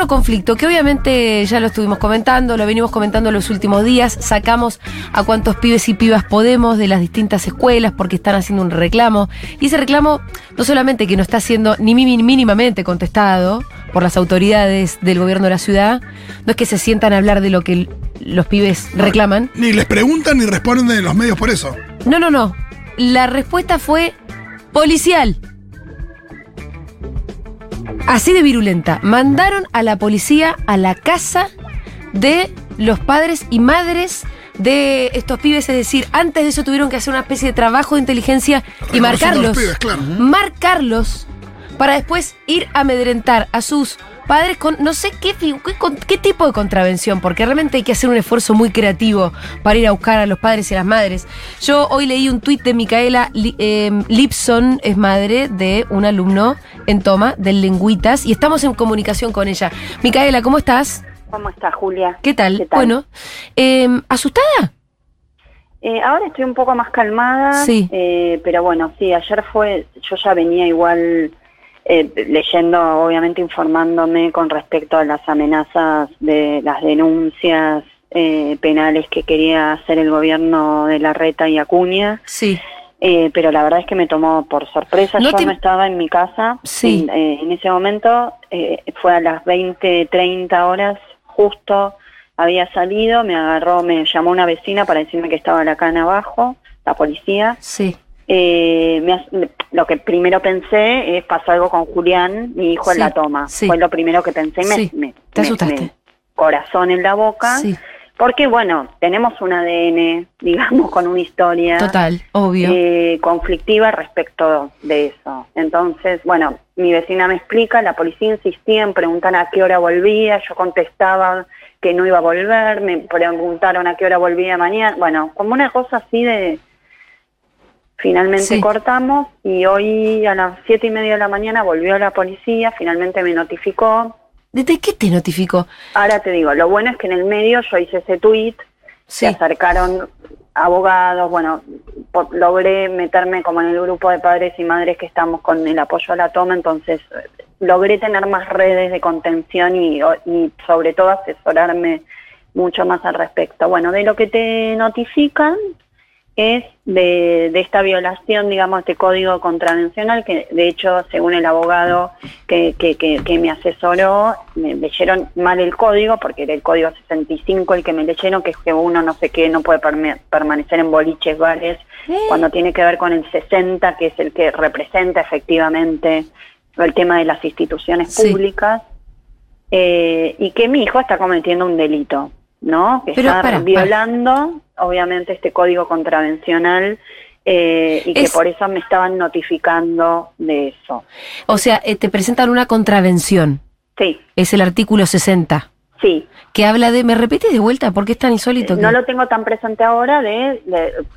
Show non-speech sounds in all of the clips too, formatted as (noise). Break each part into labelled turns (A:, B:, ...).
A: otro conflicto que obviamente ya lo estuvimos comentando, lo venimos comentando los últimos días, sacamos a cuántos pibes y pibas podemos de las distintas escuelas porque están haciendo un reclamo. Y ese reclamo no solamente que no está siendo ni mínimamente contestado por las autoridades del gobierno de la ciudad, no es que se sientan a hablar de lo que los pibes reclaman.
B: Ni les preguntan ni responden de los medios por eso.
A: No, no, no. La respuesta fue policial. Así de virulenta. Mandaron a la policía a la casa de los padres y madres de estos pibes, es decir, antes de eso tuvieron que hacer una especie de trabajo de inteligencia y marcarlos. Marcarlos para después ir a amedrentar a sus padres con no sé qué, qué, tipo de contravención, porque realmente hay que hacer un esfuerzo muy creativo para ir a buscar a los padres y a las madres. Yo hoy leí un tuit de Micaela em, Lipson, es madre de un alumno en toma del Lengüitas, y estamos en comunicación con ella. Micaela, ¿cómo estás?
C: ¿Cómo estás, Julia?
A: ¿Qué tal? Bueno, em, ¿asustada?
C: Eh, ahora estoy un poco más calmada,
A: sí.
C: Eh, pero bueno, sí, ayer fue, yo ya venía igual eh, leyendo, obviamente informándome con respecto a las amenazas de las denuncias eh, penales que quería hacer el gobierno de Larreta y Acuña.
A: Sí.
C: Eh, pero la verdad es que me tomó por sorpresa. Yo no estaba en mi casa
A: sí.
C: en, ese momento. fue a las 20, 30 horas, justo había salido, me agarró, me llamó una vecina para decirme que estaba la cana abajo, la policía.
A: Sí.
C: Eh, lo que primero pensé es pasó algo con Julián, mi hijo en la toma. Fue lo primero que pensé. Me, me,
A: ¿Te asustaste?
C: corazón en la boca. Porque, bueno, tenemos un ADN, (laughs) digamos, con una historia.
A: Total, obvio.
C: Eh, conflictiva respecto de eso. Entonces, bueno, mi vecina me explica, la policía insistía en preguntar a qué hora volvía, yo contestaba que no iba a volver, me preguntaron a qué hora volvía mañana. Bueno, como una cosa así de Finalmente cortamos y hoy a las siete y media de la mañana volvió la policía, finalmente me notificó.
A: ¿Desde qué te notificó?
C: Ahora te digo, lo bueno es que en el medio yo hice ese tweet, se acercaron abogados, bueno, logré meterme como en el grupo de padres y madres que estamos con el apoyo a la toma, entonces logré tener más redes de contención y, y sobre todo asesorarme mucho más al respecto. Bueno, de lo que te notifican, es de, esta violación, digamos, este código contravencional, que de hecho, según el abogado que, que, que, me asesoró, me leyeron mal el código, porque era el código 65 el que me leyeron, que es que uno no sé qué, no puede permanecer en boliches, bares, cuando tiene que ver con el 60, que es el que representa efectivamente el tema de las instituciones públicas, eh, y que mi hijo está cometiendo un delito. ¿No? Que está violando, obviamente, este código contravencional eh, y que por eso me estaban notificando de eso.
A: O sea, eh, te presentan una contravención.
C: Sí.
A: Es el artículo 60.
C: Sí.
A: Que habla de, ¿me repite de vuelta? ¿Por qué es tan insólito?
C: No lo tengo tan presente ahora, de,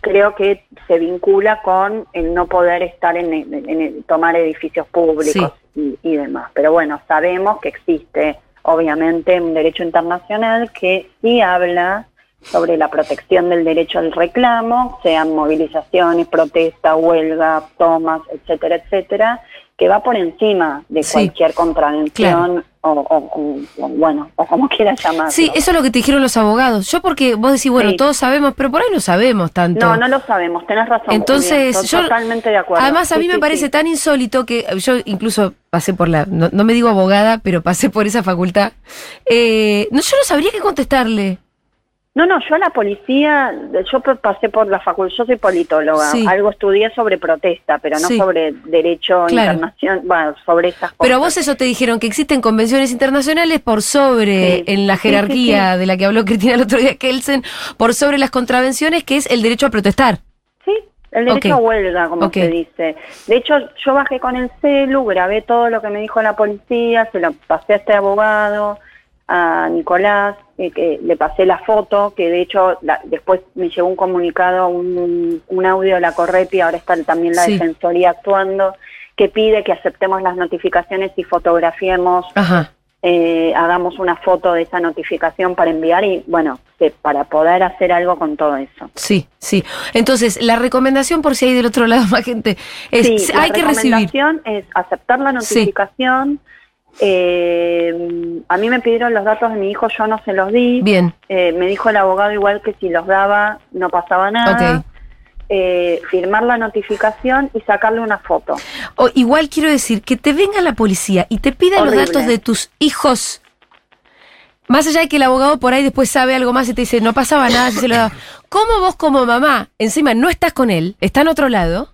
C: creo que se vincula con el no poder estar en, tomar edificios públicos y, y demás. Pero bueno, sabemos que existe obviamente un derecho internacional que sí habla sobre la protección del derecho al reclamo, sean movilizaciones, protesta, huelga, tomas, etcétera, etcétera, que va por encima de cualquier contravención o, bueno, o como quieras llamarlo.
A: Sí, eso es lo que te dijeron los abogados. Yo porque vos decís, bueno, todos sabemos, pero por ahí no sabemos tanto.
C: No, no lo sabemos, tenés razón.
A: Entonces, yo
C: totalmente de acuerdo.
A: Además, a mí me parece tan insólito que yo incluso pasé por la, no, me digo abogada, pero pasé por esa facultad. Eh, no, yo no sabría qué contestarle.
C: No, no, yo a la policía, yo pasé por la facultad, yo soy politóloga, algo estudié sobre protesta, pero no sobre derecho internacional, bueno, sobre esas cosas.
A: Pero vos eso te dijeron, que existen convenciones internacionales por sobre, en la jerarquía de la que habló Cristina el otro día, Kelsen, por sobre las contravenciones, que es el derecho a protestar.
C: Sí, el derecho a huelga, como se dice. De hecho, yo bajé con el celu, grabé todo lo que me dijo la policía, se lo pasé a este abogado, a Nicolás, eh, que le pasé la foto, que de hecho después me llegó un comunicado, un, audio de la Correpi, ahora está también la Defensoría actuando, que pide que aceptemos las notificaciones y fotografiemos, eh, hagamos una foto de esa notificación para enviar y bueno, para poder hacer algo con todo eso.
A: Sí, sí. Entonces, la recomendación por si hay del otro lado (laughs) más gente es, hay que recibir.
C: La recomendación es aceptar la notificación Eh, a mí me pidieron los datos de mi hijo, yo no se los di.
A: Bien.
C: Eh, me dijo el abogado igual que si los daba no pasaba nada.
A: Ok.
C: Eh, firmar la notificación y sacarle una foto.
A: O igual quiero decir, que te venga la policía y te pida los datos de tus hijos. Más allá de que el abogado por ahí después sabe algo más y te dice, no pasaba nada si se lo daba. ¿Cómo vos como mamá, encima no estás con él, está en otro lado,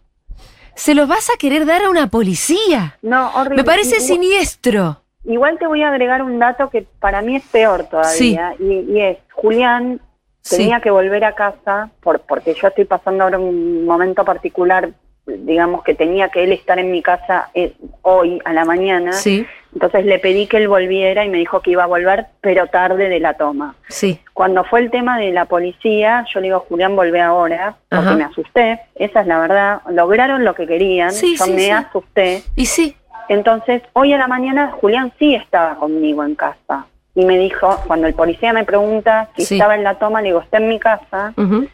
A: se los vas a querer dar a una policía?
C: No, horrible.
A: Me parece siniestro.
C: Igual te voy a agregar un dato que para mí es peor todavía. Y, y es, Julián
A: Sí.
C: tenía que volver a casa por, porque yo estoy pasando ahora un momento particular, digamos que tenía que él estar en mi casa eh, hoy a la mañana.
A: Sí,
C: Entonces le pedí que él volviera y me dijo que iba a volver, pero tarde de la toma.
A: sí.
C: Cuando fue el tema de la policía, yo le digo, Julián, volvé ahora, porque
A: Ajá.
C: me asusté. Esa es la verdad. Lograron lo que querían.
A: Sí,
C: yo
A: sí,
C: me
A: sí.
C: asusté.
A: Y sí,
C: Entonces, hoy a la mañana Julián sí estaba conmigo en casa. Y me dijo, cuando el policía me pregunta si estaba en la toma, le digo, está en mi casa.
A: ujú,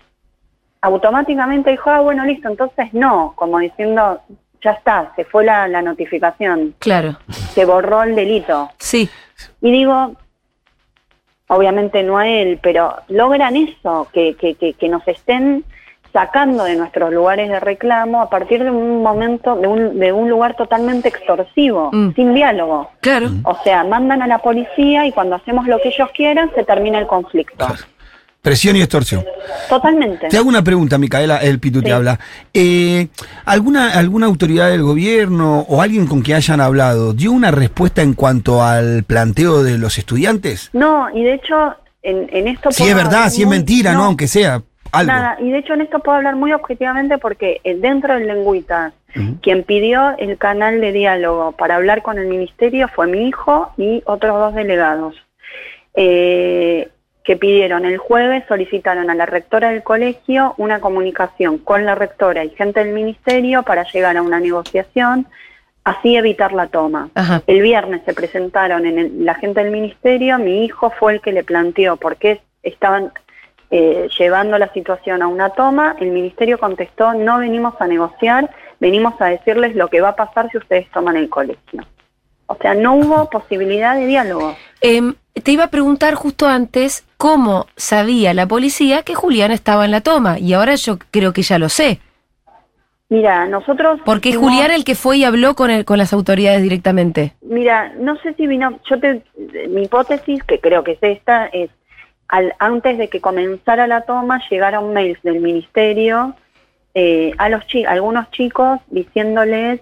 C: Automáticamente dijo, ah, bueno, listo, entonces no. Como diciendo, ya está, se fue la, la notificación,
A: claro.
C: Se borró el delito.
A: Sí,
C: Y digo, obviamente no a él, pero logran eso, que, que, que, que nos estén sacando de nuestros lugares de reclamo a partir de un momento, de un, de un lugar totalmente extorsivo,
A: Mm.
C: sin diálogo.
A: claro.
C: O sea, mandan a la policía y cuando hacemos lo que ellos quieran se termina el conflicto.
D: Presión y extorsión.
C: Totalmente.
D: Te hago una pregunta, Micaela, el Pitu te
C: Sí.
D: habla. Eh, ¿alguna, ¿Alguna autoridad del gobierno o alguien con quien hayan hablado dio una respuesta en cuanto al planteo de los estudiantes?
C: No, y de hecho, en, en esto...
D: Si es verdad, si es mentira, ¿no? Aunque sea algo.
C: Nada, y de hecho en esto puedo hablar muy objetivamente porque eh, dentro del Lengüita,
D: Ujú.
C: quien pidió el canal de diálogo para hablar con el ministerio fue mi hijo y otros dos delegados, eh, que pidieron el jueves, solicitaron a la rectora del colegio una comunicación con la rectora y gente del ministerio para llegar a una negociación, así evitar la toma.
A: Ajá.
C: El viernes se presentaron en el- la gente del ministerio, mi hijo fue el que le planteó por qué estaban eh, llevando la situación a una toma, el ministerio contestó, no venimos a negociar, venimos a decirles lo que va a pasar si ustedes toman el colegio. O sea, no hubo posibilidad de diálogo.
A: Em, te iba a preguntar justo antes cómo sabía la policía que Julián estaba en la toma. Y ahora yo creo que ya lo sé.
C: Mira, nosotros...
A: Porque es Julián el que fue y habló con, el, con las autoridades directamente.
C: Mira, no sé si vino, yo te, mi hipótesis, que creo que es esta, es al, antes de que comenzara la toma llegaron mails del ministerio eh, a los chi- algunos chicos diciéndoles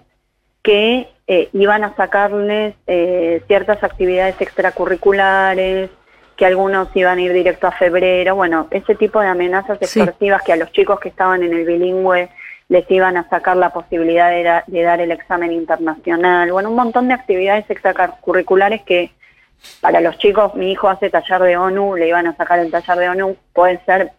C: que eh, iban a sacarles eh, ciertas actividades extracurriculares, que algunos iban a ir directo a febrero, bueno, ese tipo de amenazas
A: Sí.
C: extorsivas que a los chicos que estaban en el bilingüe les iban a sacar la posibilidad de, da- de dar el examen internacional, bueno, un montón de actividades extracurriculares que para los chicos, mi hijo hace taller de ONU, le iban a sacar el taller de ONU, puede ser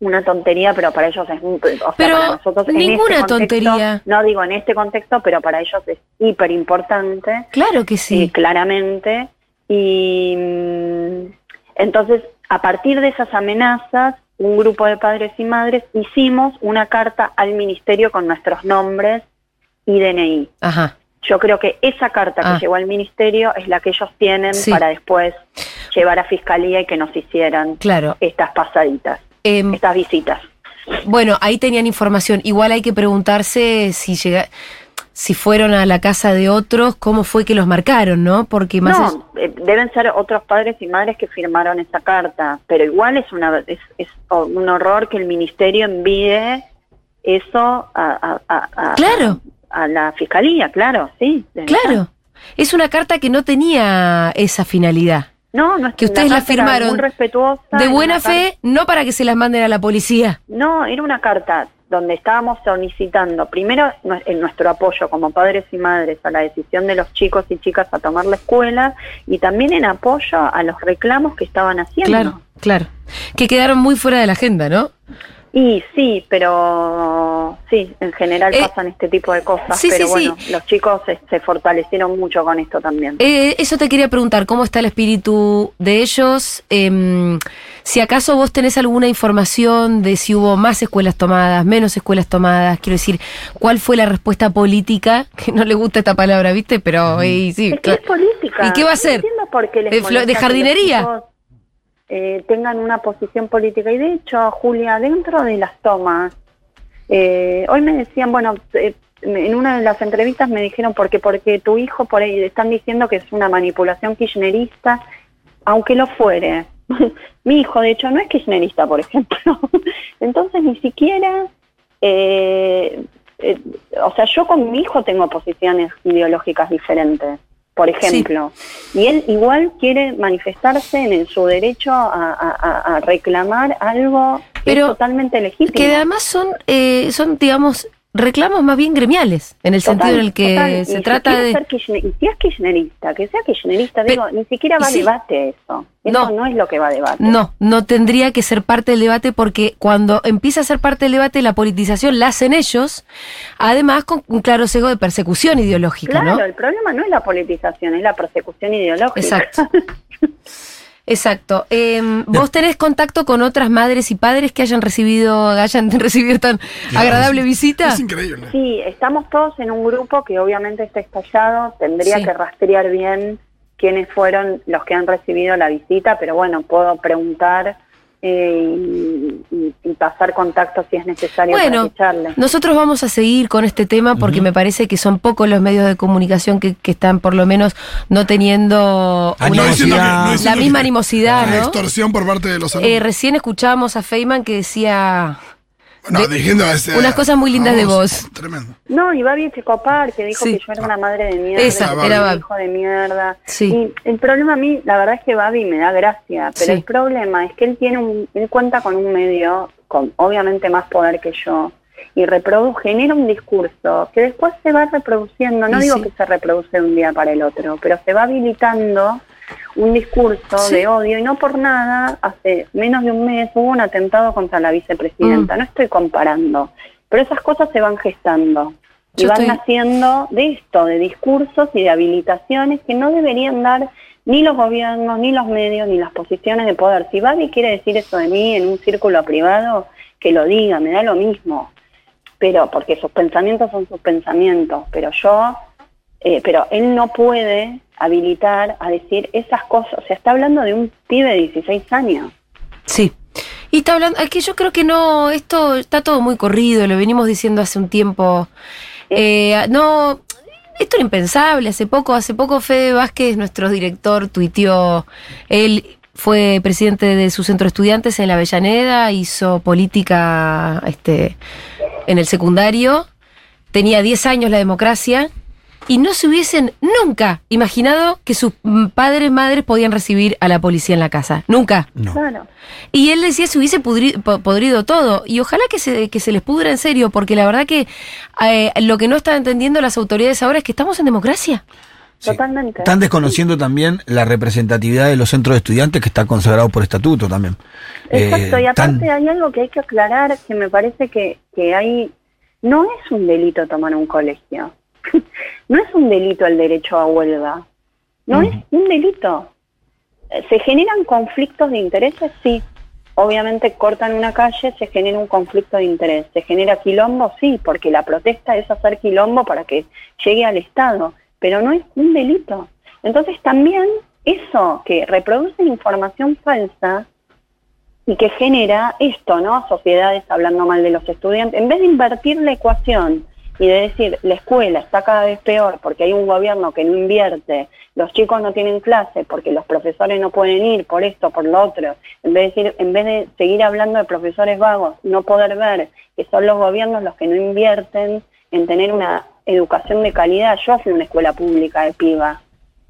C: una tontería, pero para ellos es muy, o sea,
A: Pero
C: para nosotros en
A: ninguna
C: este contexto,
A: tontería.
C: No digo en este contexto, pero para ellos es hiper importante.
A: Claro que
C: Sí,
A: sí.
C: claramente. Y mm, entonces, a partir de esas amenazas, un grupo de padres y madres hicimos una carta al ministerio con nuestros nombres y DNI.
A: Ajá.
C: Yo creo que esa carta
A: Ah.
C: que llegó al ministerio es la que ellos tienen
A: Sí.
C: para después llevar a fiscalía y que nos hicieran
A: Claro.
C: estas pasaditas,
A: Em,
C: estas visitas.
A: bueno, ahí tenían información. Igual hay que preguntarse si llega, si fueron a la casa de otros, cómo fue que los marcaron, ¿no? Porque más
C: No, eh, deben ser otros padres y madres que firmaron esa carta, pero igual es una es, es un horror que el ministerio envíe eso a, a- a- a-
A: Claro.
C: a la fiscalía, claro, sí.
A: claro.
C: verdad.
A: Es una carta que no tenía esa finalidad.
C: No, no es
A: Que ustedes la
C: era
A: firmaron
C: muy respetuosa.
A: De buena fe, no para que se las manden a la policía.
C: No, era una carta donde estábamos solicitando, primero en nuestro apoyo como padres y madres a la decisión de los chicos y chicas a tomar la escuela y también en apoyo a los reclamos que estaban haciendo.
A: Claro, claro. Que quedaron muy fuera de la agenda, ¿no?
C: Y sí, pero sí, en general
A: Eh,
C: pasan este tipo de cosas,
A: sí,
C: pero
A: sí,
C: bueno,
A: sí.
C: los chicos se, se fortalecieron mucho con esto también.
A: Eh, eso te quería preguntar, ¿cómo está el espíritu de ellos? Em, si acaso vos tenés alguna información de si hubo más escuelas tomadas, menos escuelas tomadas, quiero decir, ¿cuál fue la respuesta política? (laughs) Que no le gusta esta palabra, ¿viste? Pero sí,
C: es que es
A: cla-
C: política.
A: ¿Y qué va a
C: No qué les
A: ¿De de jardinería?
C: Eh, tengan una posición política. Y de hecho, Julia, dentro de las tomas, eh, hoy me decían, bueno, eh, en una de las entrevistas me dijeron porque porque tu hijo por ahí están diciendo que es una manipulación kirchnerista, aunque lo fuere. (laughs) Mi hijo, de hecho, no es kirchnerista, por ejemplo. (laughs) Entonces, ni siquiera, eh, eh, o sea, yo con mi hijo tengo posiciones ideológicas diferentes, por ejemplo. Y él igual quiere manifestarse en el- su derecho a, a- a- a reclamar algo que
A: Pero
C: es totalmente legítimo.
A: que además son, eh, son, digamos, reclamos más bien gremiales, en el
C: Total,
A: sentido en el que
C: total.
A: Se trata de...
C: ser kirchner- si es kirchnerista, que sea kirchnerista,
A: Pe-
C: digo, ni siquiera va a debate eso. Eso
A: No.
C: no. es lo que va a debate.
A: No, no tendría que ser parte del debate porque cuando empieza a ser parte del debate la politización la hacen ellos, además con un claro sesgo de persecución ideológica,
C: Claro,
A: ¿no?
C: el problema no es la politización, es la persecución ideológica.
A: Exacto. (laughs) Exacto. Eh, ¿Vos tenés contacto con otras madres y padres que hayan recibido, hayan (laughs) recibido tan agradable visita?
B: Es increíble.
C: Sí, estamos todos en un grupo que obviamente está estallado, tendría
A: Sí.
C: que rastrear bien quiénes fueron los que han recibido la visita, pero bueno, puedo preguntar eh, y, pasar contacto si es necesario
A: Bueno,
C: para.
A: Nosotros vamos a seguir con este tema porque me parece que son pocos los medios de comunicación que, que están por lo menos no teniendo
D: Ah,
A: una-
B: No diciendo que- no
D: La
A: misma
B: que-
A: animosidad,
B: una
A: ¿no?
B: extorsión por parte de los
A: Eh, recién escuchábamos a Feynman que decía
B: no,
A: de-
B: diciendo ese-
A: unas cosas muy lindas de vos.
B: Tremendo.
C: No, y Babi Checopar, que dijo
A: Sí.
C: que yo era una madre de mierda,
A: Esa,
C: que
B: era
C: un
A: Babi.
C: hijo de mierda.
A: Sí.
C: Y el problema a mí, la verdad es que Babi me da gracia, pero
A: Sí.
C: el problema es que él tiene un, él cuenta con un medio con obviamente más poder que yo y reproduce, genera un discurso que después se va reproduciendo, no
A: Y
C: digo
A: sí.
C: que se reproduce de un día para el otro, pero se va habilitando un discurso
A: Sí.
C: de odio y no por nada, hace menos de un mes hubo un atentado contra la vicepresidenta,
A: Mm.
C: no estoy comparando, pero esas cosas se van gestando y van
A: estoy-
C: naciendo de esto, de discursos y de habilitaciones que no deberían dar ni los gobiernos, ni los medios, ni las posiciones de poder. Si Babi quiere decir eso de mí en un círculo privado, que lo diga, me da lo mismo. Pero, porque sus pensamientos son sus pensamientos, pero yo, eh, pero él no puede habilitar a decir esas cosas. O sea, está hablando de un pibe de 16 años.
A: Sí. Y está hablando, es que yo creo que no, esto está todo muy corrido, lo venimos diciendo hace un tiempo. Eh, no, esto era impensable. Hace poco, hace poco Fede Vázquez, nuestro director, tuiteó, él fue presidente de su centro de estudiantes en la Avellaneda, hizo política este, en el secundario, tenía 10 años la democracia. Y no se hubiesen nunca imaginado que sus padres, madres podían recibir a la policía en la casa. Nunca.
D: No.
C: Claro.
A: Y él decía se hubiese pudri- po- podrido todo. Y ojalá que se, que se les pudra en serio, porque la verdad que eh, lo que no están entendiendo las autoridades ahora es que estamos en democracia.
D: Sí.
C: Totalmente.
D: Están desconociendo también la representatividad de los centros de estudiantes que está consagrado por estatuto también.
C: Exacto,
D: Eh,
C: y aparte
D: tan-
C: hay algo que hay que aclarar que me parece que, que hay, no es un delito tomar un colegio, (laughs) no es un delito el derecho a huelga, no es un delito. Eh, ¿Se generan conflictos de intereses? Sí. Obviamente cortan una calle, se genera un conflicto de interés. ¿Se genera quilombo? Sí, porque la protesta es hacer quilombo para que llegue al Estado, pero no es un delito. Entonces también eso que reproduce información falsa y que genera esto, ¿no? Sociedades hablando mal de los estudiantes. En vez de invertir la ecuación y de decir, la escuela está cada vez peor porque hay un gobierno que no invierte, los chicos no tienen clase porque los profesores no pueden ir por esto, por lo otro, en vez de, decir, en vez de seguir hablando de profesores vagos, no poder ver que son los gobiernos los que no invierten en tener una educación de calidad. Yo fui a una escuela pública de piba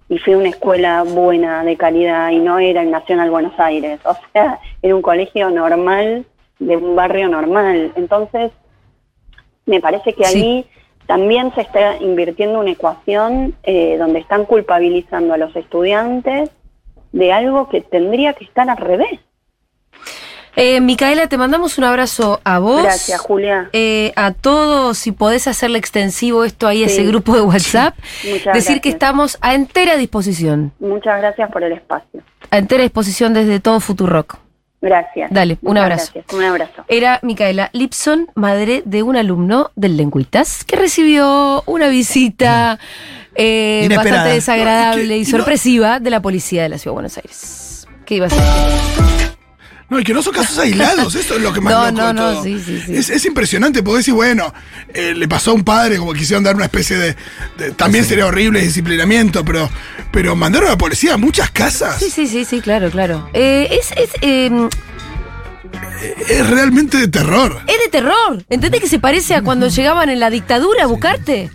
C: y fui a una escuela buena de calidad y no era el Nacional Buenos Aires, o sea, era un colegio normal de un barrio normal. Entonces, me parece que
A: Sí.
C: ahí también se está invirtiendo una ecuación eh, donde están culpabilizando a los estudiantes de algo que tendría que estar al revés.
A: Eh, Micaela, te mandamos un abrazo a vos.
C: Gracias, Julia.
A: Eh, a todos, si podés hacerle extensivo esto ahí a ese
C: Sí.
A: grupo de WhatsApp.
C: Muchas
A: decir que estamos a entera disposición.
C: Muchas gracias por el espacio.
A: A entera disposición desde todo Futurock.
C: Gracias.
A: Dale, un abrazo.
C: gracias. Un abrazo.
A: Era Micaela Lipson, madre de un alumno del Lengüitas, que recibió una visita eh, bastante desagradable
B: No, es que-
A: y
B: y no-
A: sorpresiva de la policía de la Ciudad de Buenos Aires. ¿Qué iba a ser?
B: No, y que no son casos aislados, eso es lo que más
A: No,
B: loco
A: no,
B: de
A: no,
B: todo.
A: sí, sí, sí.
B: Es, es impresionante, porque decir, bueno, eh, le pasó a un padre como quisieron dar una especie de. de- también sería horrible disciplinamiento, pero, pero mandaron a la policía a muchas casas.
A: Sí, sí, sí, sí, claro, claro. Eh, es, es, eh,
B: Es realmente de terror.
A: es de terror. ¿Entendés que se parece a cuando llegaban en la dictadura a buscarte?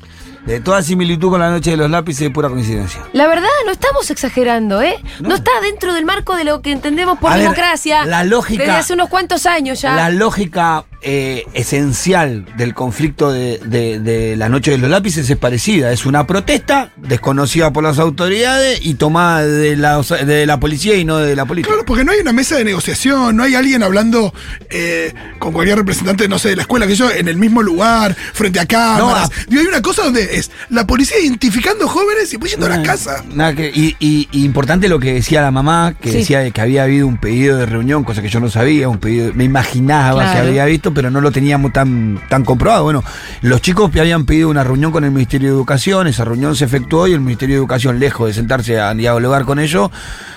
D: De toda similitud con la noche de los lápices, pura coincidencia.
A: La verdad, no estamos exagerando, ¿eh? No,
D: No.
A: está dentro del marco de lo que entendemos por
D: A ver,
A: democracia.
D: la lógica-
A: Desde hace unos cuantos años ya.
D: La lógica eh, esencial del conflicto de, de- de la noche de los lápices es parecida. Es una protesta desconocida por las autoridades y tomada de la, de la policía y no de la política.
B: Claro, porque no hay una mesa de negociación, no hay alguien hablando eh, con cualquier representante, no sé, de la escuela, que yo, en el mismo lugar, frente a cámaras.
D: No,
B: hay una cosa donde es la policía identificando jóvenes y pues yendo a la casa.
D: Nada que- y, y- y importante lo que decía la mamá, que
A: Sí.
D: decía de que había habido un pedido de reunión, cosa que yo no sabía, un pedido, me imaginaba
A: Claro.
D: que había visto, pero no lo teníamos tan, tan comprobado. Bueno, los chicos habían pedido una reunión con el Ministerio de Educación, esa reunión se efectuó y el Ministerio de Educación, lejos de sentarse a dialogar con ellos,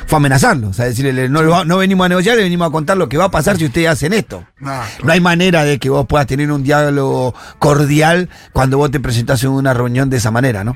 D: fue a amenazarlos. O sea, decirle, no, no venimos a negociar, le venimos a contar lo que va a pasar si ustedes hacen esto.
B: No,
D: No hay manera de que vos puedas tener un diálogo cordial cuando vos te presentás en una reunión de esa manera, ¿no?